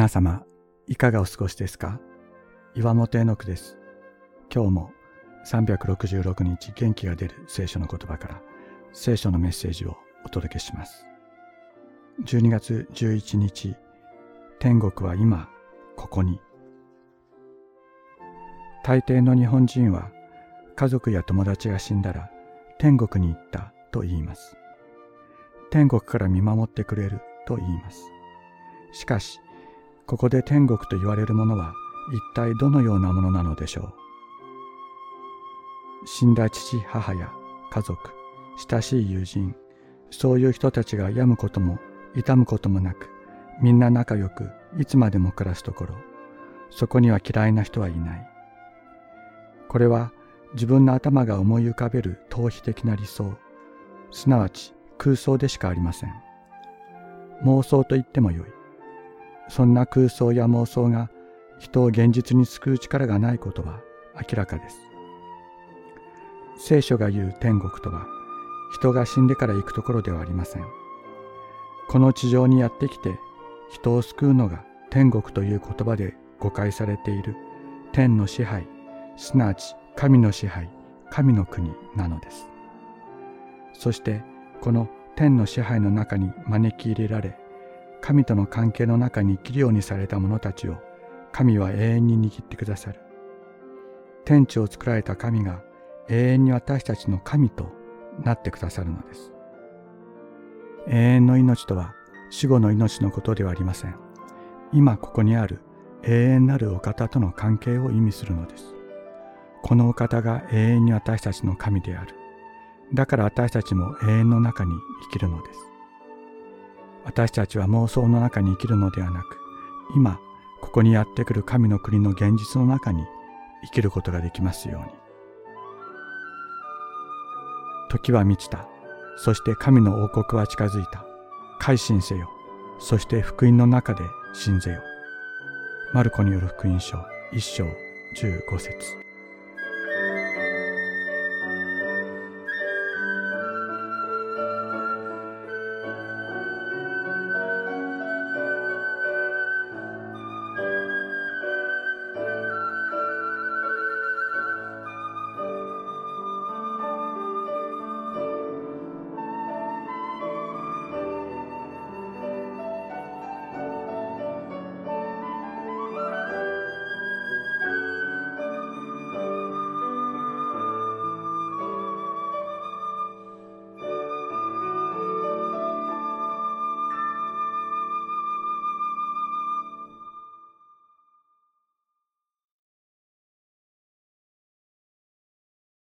皆様、いかがお過ごしですか？岩本絵の句です。今日も366日元気が出る聖書の言葉から聖書のメッセージをお届けします。12月11日、天国は今、ここに。大抵の日本人は家族や友達が死んだら天国に行ったと言います。天国から見守ってくれると言います。しかし、ここで天国と言われるものは一体どのようなものなのでしょう？死んだ父母や家族、親しい友人、そういう人たちが病むことも痛むこともなく、みんな仲良くいつまでも暮らすところ、そこには嫌いな人はいない。これは自分の頭が思い浮かべる逃避的な理想、すなわち空想でしかありません。妄想と言ってもよい。そんな空想や妄想が人を現実に救う力がないことは明らかです。聖書が言う天国とは人が死んでから行くところではありません。この地上にやってきて人を救うのが天国という言葉で誤解されている天の支配、すなわち神の支配、神の国なのです。そしてこの天の支配の中に招き入れられ、神との関係の中に生きるようにされた者たちを神は永遠に握ってくださる。天地を作られた神が永遠に私たちの神となってくださるのです。永遠の命とは死後の命のことではありません。今ここにある永遠なるお方との関係を意味するのです。このお方が永遠に私たちの神である。だから私たちも永遠の中に生きるのです。私たちは妄想の中に生きるのではなく、今、ここにやってくる神の国の現実の中に生きることができますように。時は満ちた。そして神の王国は近づいた。改心せよ。そして福音の中で信ぜよ。マルコによる福音書一章十五節